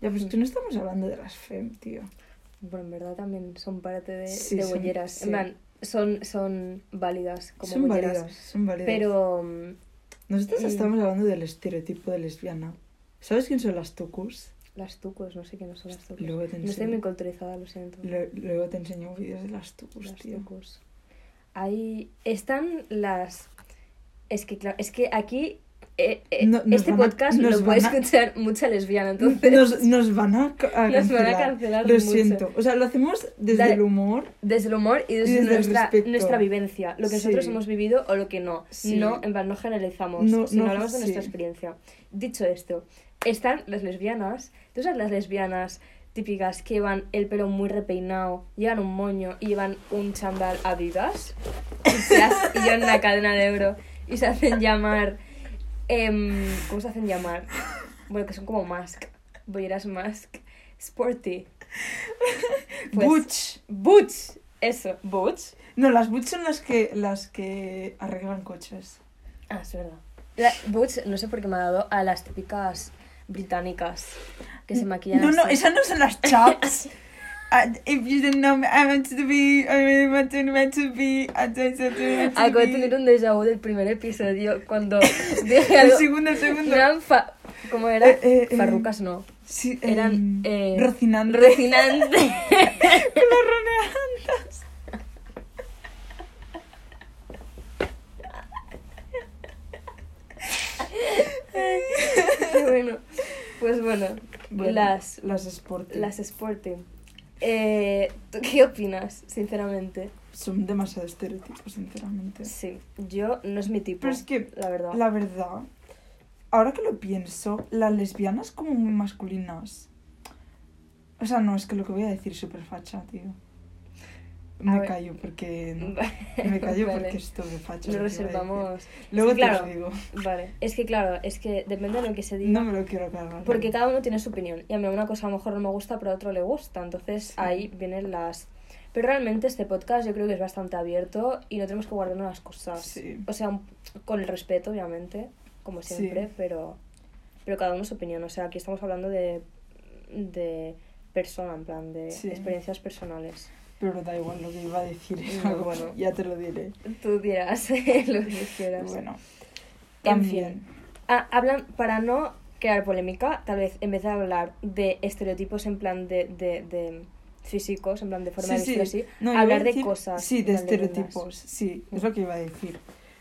Ya, pues Mm. tú no estamos hablando de las fem, tío. Bueno, en verdad también son parte de, Sí, de son- bolleras. sí. En plan, son, son válidas como son bolleras. válidas, son válidas. Pero mm, Nosotros Mm. estamos hablando del estereotipo de lesbiana. ¿Sabes quién son las tucus? Las tucos, no sé qué no son las tucos. Luego te No estoy muy culturizada, lo siento. Luego te enseño vídeos de las tucus, las tío. tucos. Ahí están las... Es que, claro, es que aquí... eh, eh, No- este a- podcast nos lo puede a- escuchar mucha lesbiana, entonces... Nos, nos van a, a Nos van a cancelar. Lo mucho. siento. O sea, lo hacemos desde Dale. el humor. Desde el humor y desde, Y desde el nuestra, nuestra vivencia, lo que Sí. nosotros hemos vivido o lo que no. Sí. No, en plan, no generalizamos, No, sino no, hablamos de nuestra experiencia. Dicho esto, están las lesbianas, tú sabes las lesbianas típicas que llevan el pelo muy repeinado, llevan un moño y llevan un chandal Adidas y, se hace- y llevan una cadena de oro y se hacen llamar... em, ¿Cómo se hacen llamar? Bueno, que son como mask, bolleras mask, sporty. Pues- Butch. Boots. Eso, boots. No, las butch son las que, las que arreglan coches. Ah, es verdad. La, boots, no sé por qué me ha dado a las típicas británicas que se maquillan No, no, así. esas no son las chaps. Uh, if you didn't know me, I meant to be, I really meant to, meant to be, I meant to Acabo de be. tener un déjà vu del primer episodio cuando dije El algo. segundo, el segundo. Eran fa- ¿Cómo era? Eh, eh, eh. Farrucas no. Sí, Eran, em, eh, Rocinante. Recinante. Las bueno, pues bueno, Bueno, las, Las Sporting. las Sporting. Eh, ¿Tú qué opinas, sinceramente? Son demasiado estereotipos, sinceramente. Sí, yo no es mi tipo, Pero es que, la verdad. la verdad, ahora que lo pienso, las lesbianas como muy masculinas. O sea, no, es que lo que voy a decir es súper facha, tío. Me callo porque... Me callo Vale. porque esto de facha. Nos lo reservamos. Luego Es que, te claro, lo digo. Vale, es que claro, es que depende de lo que se diga. No me lo quiero cargar. Porque cada uno tiene su opinión. Y a mí una cosa a lo mejor no me gusta, pero a otro le gusta. Entonces Sí. ahí vienen las. Pero realmente este podcast yo creo que es bastante abierto y no tenemos que guardarnos las cosas. Sí. O sea, con el respeto, obviamente, como Sí. siempre, pero. Pero cada uno su opinión. O sea, aquí estamos hablando de. de persona, en plan, de experiencias personales. Pero da igual lo que iba a decir. No, bueno. Ya te lo diré. Tú dirás lo que quieras. Bueno. En También. Ah, hablan, para no crear polémica, tal vez en vez de hablar de estereotipos en plan de, de, de físicos, en plan de forma Sí, de vestir sí. así, No, hablar de decir- cosas. Sí, de estereotipos. Sí, es lo que iba a decir.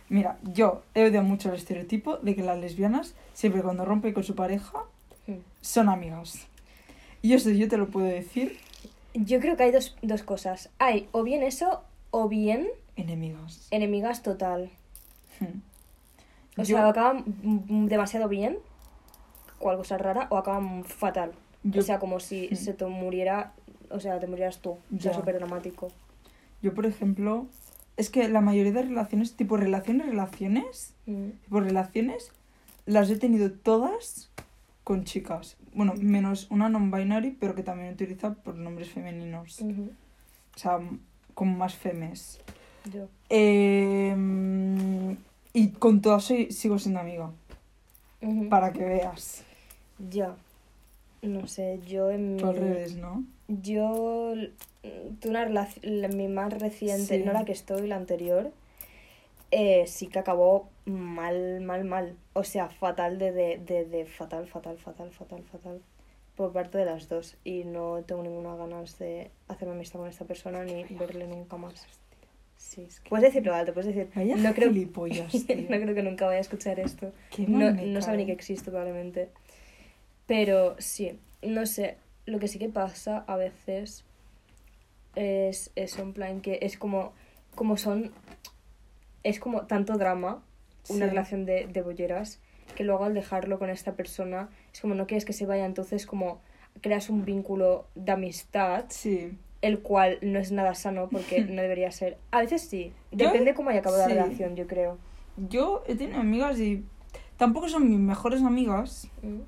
Mira, yo he odiado mucho el estereotipo de que las lesbianas, siempre cuando rompen con su pareja, Mm. son amigas. Y eso yo te lo puedo decir, Yo creo que hay dos, dos cosas. Hay o bien eso o bien enemigas. enemigas total. Hmm. O Yo- sea, acaban demasiado bien, cual cosa rara, o acaban fatal. Yo- O sea, como si Mm. se te muriera, o sea, te murieras tú. O sea, súper dramático. Yo, por ejemplo, es que la mayoría de relaciones, tipo relaciones, relaciones, Mm. tipo relaciones, las he tenido todas con chicas. Bueno, menos una non-binary, pero que también utiliza pronombres femeninos. Ujú. O sea, como más femes. Yo. Eh, y con todas soy, sigo siendo amiga, para que veas. Ya. No sé, yo en mi... Tú al revés, ¿no? Yo mm, tuve una relación, mi más reciente, Sí. no la que estoy, la anterior, eh, sí que acabó mal, mal, mal. O sea, fatal de, de, de, de fatal, fatal, fatal, fatal, fatal. Por parte de las dos. Y no tengo ninguna ganas de hacerme amistad con esta persona ni verle nunca más. Sí, es que- Puedes decirlo alto, puedes decir. Vaya no creo, no que nunca vaya a escuchar esto. No, no sabe ni que cae. existe probablemente. Pero sí, no sé. Lo que sí que pasa a veces es eso, en plan que es como, como son, es como tanto drama, una Sí. relación de, de bolleras, que luego al dejarlo con esta persona, es como no quieres que se vaya, entonces como creas un vínculo de amistad, Sí. el cual no es nada sano porque no debería ser. A veces sí, Yo- depende cómo haya acabado sí. la relación, yo creo. Yo he tenido amigas y tampoco son mis mejores amigas, Mm.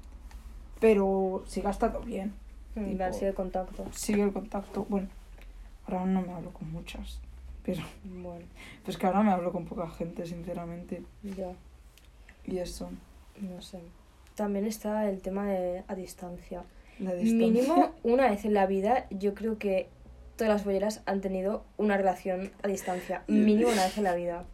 pero sigue estado bien. Mm, Tipo- sí, de contacto. Sigue el contacto. Bueno, ahora no me hablo con muchas, pero Bueno, pues que ahora me hablo con poca gente, sinceramente. ya, Y eso, no sé. También está el tema de a distancia. la distancia. Mínimo una vez en la vida, yo creo que todas las bolleras han tenido una relación a distancia. Mínimo una vez en la vida.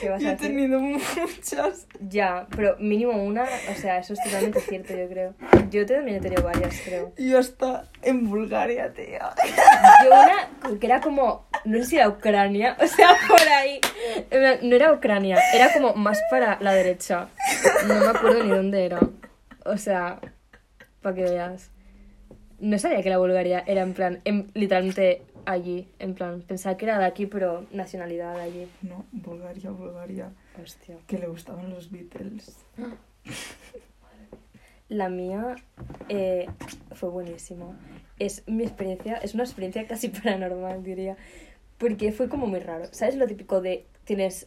¿Qué vas Yo a he tenido muchas. Ya, pero mínimo una, o sea, eso es totalmente cierto, yo creo. Yo también he tenido varias, creo. Y yo hasta en Bulgaria, tía. Yo una que era como, no sé si era Ucrania, o sea, por ahí. No era Ucrania, era como más para la derecha. No me acuerdo ni dónde era. O sea, para que veas. No sabía que la Bulgaria era en plan, en- literalmente allí, en plan, pensaba que era de aquí, pero nacionalidad de allí. No, Bulgaria, Bulgaria. Hostia. Que le gustaban los Beatles. La mía eh, fue buenísima. Es mi experiencia, es una experiencia casi paranormal, diría. Porque fue como muy raro. ¿Sabes lo típico de tienes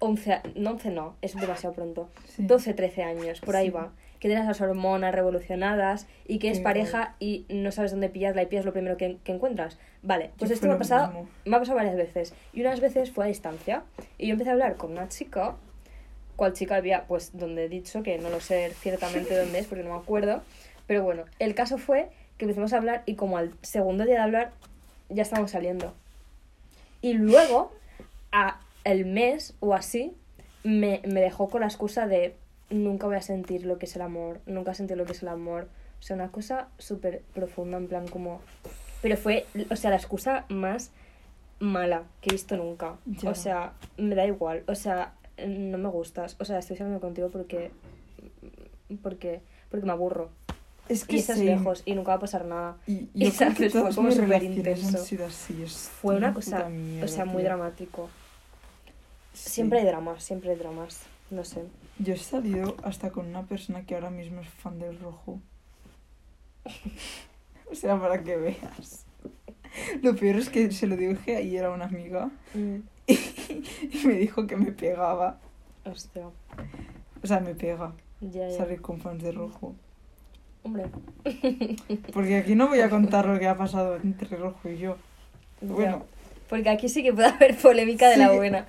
11, a- no 11 no, es demasiado pronto. Sí. 12, 13 años, por ahí Sí. va. Que tienes las hormonas revolucionadas y que es Qué pareja y no sabes dónde pillarla y pillas lo primero que, que encuentras. Vale, pues Yo esto me ha pasado mismo. me ha pasado varias veces. Y unas veces fue a distancia. Y yo empecé a hablar con una chica, cual chica había, pues, donde he dicho, que no lo sé ciertamente dónde es porque no me acuerdo. Pero bueno, el caso fue que empezamos a hablar y como al segundo día de hablar ya estábamos saliendo. Y luego, a el mes o así, me, me dejó con la excusa de nunca voy a sentir lo que es el amor, nunca sentir lo que es el amor. O sea, una cosa súper profunda, en plan como... Pero fue, o sea, la excusa más mala que he visto nunca. Ya. O sea, me da igual. O sea, no me gustas. O sea, estoy saliendo contigo porque... Porque, porque me aburro. Es que Y estás sí. lejos y nunca va a pasar nada. Y, Y que fue como súper intenso. así. Es Fue una cosa, mierda, o sea, muy tío. dramático. Sí. Siempre hay dramas, siempre hay dramas. No sé. Yo he salido hasta con una persona que ahora mismo es fan del rojo. o sea, para que veas. Lo peor es que se lo dije ayer a una amiga Mm, y me dijo que me pegaba. hostia. O sea, me pega Ya, ya. salir con fans de rojo. Hombre. Porque aquí no voy a contar lo que ha pasado entre rojo y yo. Bueno, Porque aquí sí que puede haber polémica de la buena.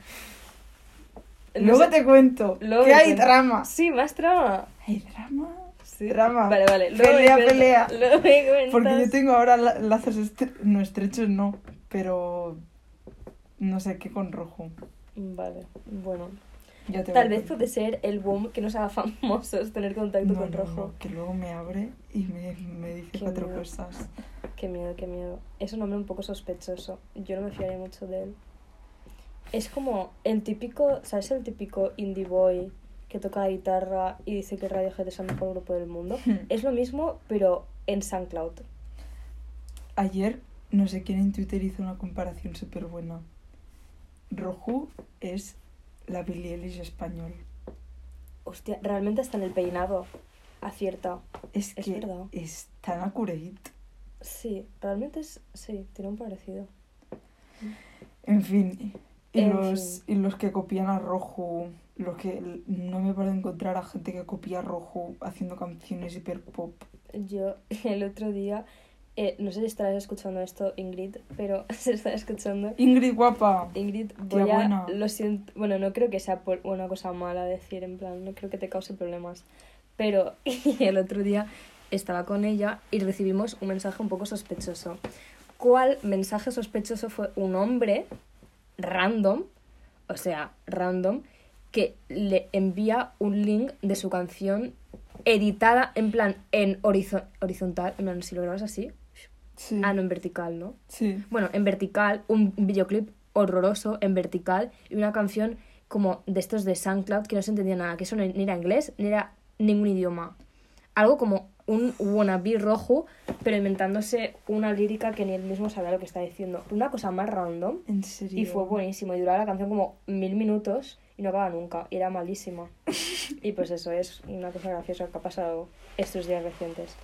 No luego sé- te cuento luego que hay drama. Sí, más trama. ¿Hay drama? Sí. Drama. Vale, vale. Luego Pelea, me pelea. Luego me cuentas. Porque yo tengo ahora la- lazos estre- no estrechos, no, pero no sé qué con rojo. Vale, bueno. Ya te Tal vez puede ser el boom que nos haga famosos tener contacto No, con no, rojo. no, que luego me abre y me, me dice Qué cuatro miedo. cosas. Qué miedo, qué miedo. Es un hombre un poco sospechoso. Yo no me fiaría mucho de él. Es como el típico, ¿sabes el típico indie boy que toca la guitarra y dice que Radiohead es el mejor grupo del mundo? Es lo mismo, pero en SoundCloud. Ayer, no sé quién en Twitter hizo una comparación súper buena. Rojo es la Billie Eilish español. Hostia, realmente está en el peinado. Acierta. Es Es que verdad. es tan accurate. Sí, realmente es. Sí, tiene un parecido. En fin, y, En los, y los que copian a Rojo, los que no me paro de encontrar a gente que copia a Rojo haciendo canciones hiper pop. Yo el otro día. Eh, no sé si estarás escuchando esto, Ingrid, pero se está escuchando. Ingrid guapa. Ingrid, Tía voy a. buena. Lo siento. Bueno, no creo que sea por una cosa mala decir, en plan, no creo que te cause problemas. Pero el otro día estaba con ella y recibimos un mensaje un poco sospechoso. ¿Cuál mensaje sospechoso fue un hombre random, o sea, random, que le envía un link de su canción editada en plan en horizo- horizontal, en plan, si lo grabas así, Sí. ah, no, en vertical, ¿no? Sí. Bueno, en vertical, un videoclip horroroso en vertical y una canción como de estos de SoundCloud que no se entendía nada, que eso ni era inglés ni era ningún idioma. Algo como un wannabe rojo, pero inventándose una lírica que ni él mismo sabía lo que está diciendo. Una cosa más random. En serio. Y fue buenísimo. Y duraba la canción como mil minutos y no acaba nunca. Y era malísima. y pues eso es una cosa graciosa que ha pasado estos días recientes.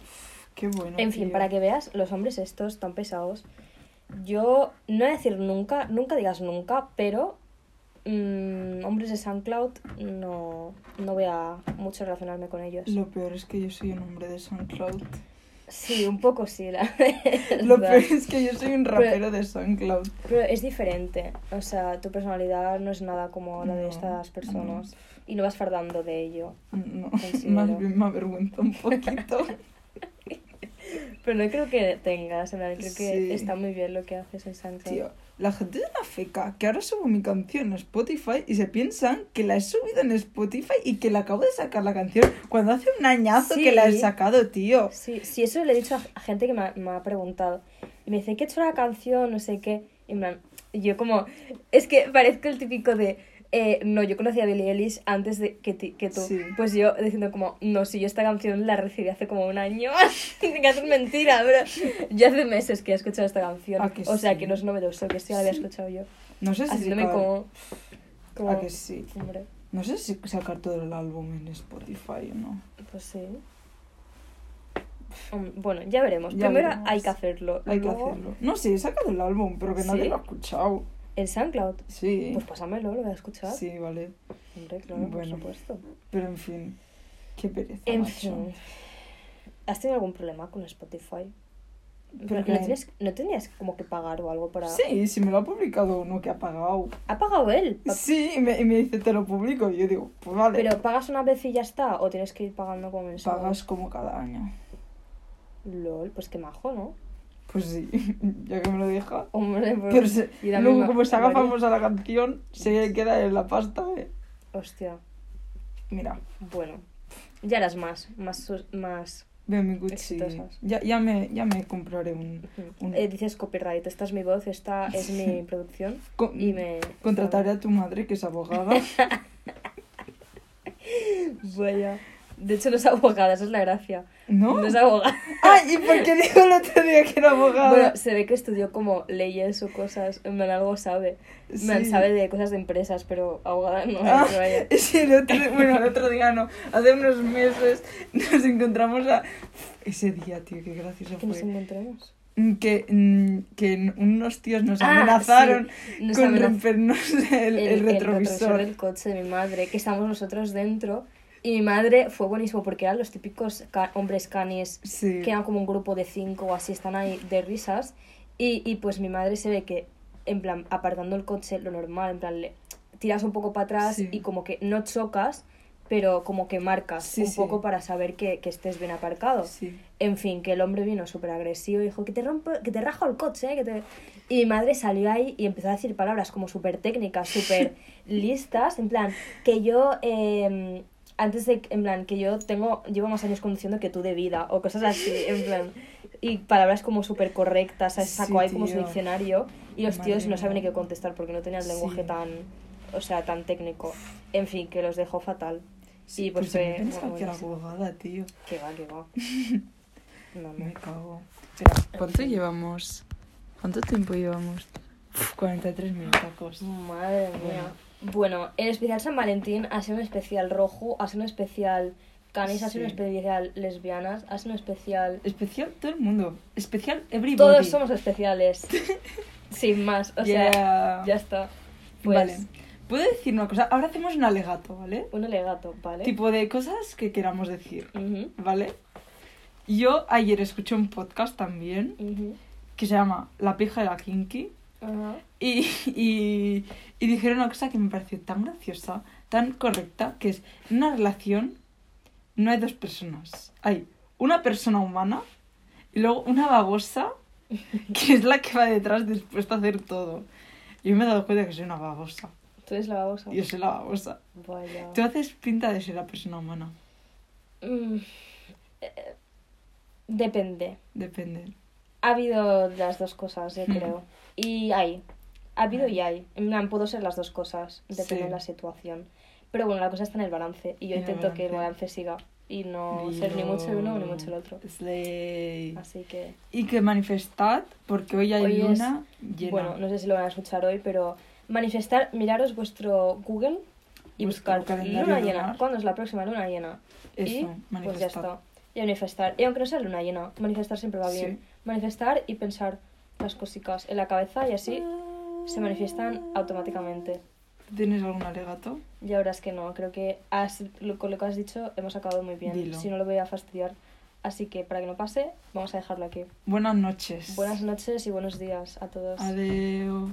Qué bueno. En fin, para que veas, los hombres estos tan pesados. Yo no voy a decir nunca, nunca digas nunca, pero mm, hombres de SoundCloud no, no voy a mucho relacionarme con ellos. Lo peor es que yo soy un hombre de SoundCloud. Sí, un poco sí, la Lo peor es que yo soy un rapero de SoundCloud. Pero es diferente. O sea, tu personalidad no es nada como la de No, estas personas. Y no vas fardando de ello. No, más bien me avergüenza un poquito. Pero no creo que tengas, en creo que Sí. está muy bien lo que haces en SoundCloud. Tío, la gente es una feca que ahora subo mi canción a Spotify y se piensan que la he subido en Spotify y que la acabo de sacar la canción cuando hace un añazo que la he sacado, tío. Sí, sí, eso le he dicho a gente que me ha, me ha preguntado. Y me dice, ¿qué he hecho la canción? No sé qué. Y y yo como, es que parezco el típico de, eh, no, yo conocí a Billie Eilish antes de que, ti- que tú. Sí. Pues yo diciendo como, no, si yo esta canción la recibí hace como un año. que es mentira, pero yo hace meses que he escuchado esta canción. ¿A que o sea, sí? que no es novedoso, que sí la había escuchado yo. No sé si Haciéndome sacar, como... como ¿A que sí? Hombre, No sé si sacar todo el álbum en Spotify o no. pues sí. Bueno, ya veremos. Ya Primero veremos. hay que hacerlo. Hay que hacerlo. No, sí, he sacado el álbum, pero que nadie lo ha escuchado. ¿En SoundCloud? Sí. Pues pásamelo, lo voy a escuchar. Sí, vale. Hombre, claro, Bueno. por supuesto. Pero en fin, qué pereza. En macho. fin. ¿Has tenido algún problema con Spotify? ¿Pero ¿No, tienes, ¿No tenías como que pagar o algo para...? Sí, si me lo ha publicado uno que ha pagado. ¿Ha pagado él? Sí, y me, y me dice, te lo publico. Y yo digo, pues vale. ¿Pero pagas una vez y ya está? ¿O tienes que ir pagando como mensual? pagas como cada año. LOL, pues qué majo, ¿no? Pues sí, ya que me lo deja. Hombre, pues... Pero se- y la luego, misma- como se haga famosa la canción, se queda en la pasta. eh. Hostia, Mira, bueno. Ya eras más, más... más... ve mi Gucci. Exitosas. Ya, ya, me, ya me compraré un. un- Eh, dices copyright, esta es mi voz, esta es mi producción co- y me... Contrataré a tu madre, que es abogada. Vaya. De hecho, no es abogada, esa es la gracia. ¿No? No es abogada. Ay, ¿y por qué dijo el otro día que era abogada? Bueno, se ve que estudió como leyes o cosas, en plan algo sabe. Sí. sabe de cosas de empresas, pero abogada no. Ah, sí, el otro, bueno, el otro día no. Hace unos meses nos encontramos a... Ese día, tío, qué gracioso nos fue. encontremos. Mm, Que, mm, que unos tíos nos Ah, amenazaron sí, nos con amenaz- rompernos el, el retrovisor. del coche de mi madre, que estábamos nosotros dentro. Y mi madre fue buenísimo porque eran los típicos ca- hombres canis Sí. que eran como un grupo de cinco o así, están ahí de risas. Y, y pues mi madre se ve que, en plan, apartando el coche, lo normal, en plan, le tiras un poco para atrás Sí. y como que no chocas, pero como que marcas Sí, un poco para saber que, que estés bien aparcado. En fin, que el hombre vino súper agresivo y dijo que te rompo, que te rajo el coche, ¿eh? que te... Y mi madre salió ahí y empezó a decir palabras como súper técnicas, súper listas, en plan, que yo, eh, antes de, en plan, que yo tengo, llevo más años conduciendo que tú de vida, o cosas así, en plan, y palabras como súper correctas, ¿sabes? Sí, sacó ahí como su diccionario y los Madre tíos no saben ni qué contestar porque no tenían el lenguaje Sí. tan, o sea, tan técnico. En fin, que los dejó fatal. Sí, y pues me fue... pensaba bueno, que era abogada, tío. Que va, que va. No, no. Me cago. Espera, ¿cuánto llevamos? ¿Cuánto tiempo llevamos? Uf, 43 minutacos. Madre mía. Bueno, en especial San Valentín ha sido un especial rojo, ha sido un especial canis, ha sido un Sí. especial lesbianas, ha sido un especial... Especial todo el mundo. Especial everybody. Todos somos especiales. Sin más, o sea, ya está. Pues, Vale. ¿Puedo decir una cosa? Ahora hacemos un alegato, ¿vale? un alegato, ¿vale? Tipo de cosas que queramos decir, ¿vale? Yo ayer escuché un podcast también que se llama La pija de la kinky y, y, y dijeron una cosa que me pareció tan graciosa, tan correcta, que es en una relación no hay dos personas, hay una persona humana y luego una babosa que es la que va detrás dispuesta a hacer todo. Yo me he dado cuenta que soy una babosa. Tú eres la babosa. Yo soy la babosa. Vaya. Tú haces pinta de ser la persona humana. Mm, eh, depende. Depende. Ha habido las dos cosas, yo Hmm. creo. Y hay. Ha habido y hay. En plan, puedo ser las dos cosas, depende Sí. de la situación. Pero bueno, la cosa está en el balance. Y yo En el intento que el balance. siga. y no ser ni mucho el uno ni mucho el otro. Slay. Así que, Y que manifestad, porque hoy hay Hoy es- luna llena. bueno, no sé si lo van a escuchar hoy, pero manifestar, miraros vuestro Google y buscar luna llena. lunar. ¿Cuándo es la próxima luna llena? Eso, y pues ya está. Y manifestar. Y aunque no sea luna llena, manifestar siempre va bien. Sí. Manifestar y pensar las cositas en la cabeza y así se manifiestan automáticamente. ¿Tienes algún alegato? Y ahora es que no, creo que has- lo- con lo que has dicho hemos acabado muy bien. Dilo. Si no lo voy a fastidiar. Así que para que no pase, vamos a dejarlo aquí. Buenas noches. Buenas noches y buenos días a todos. Adeu.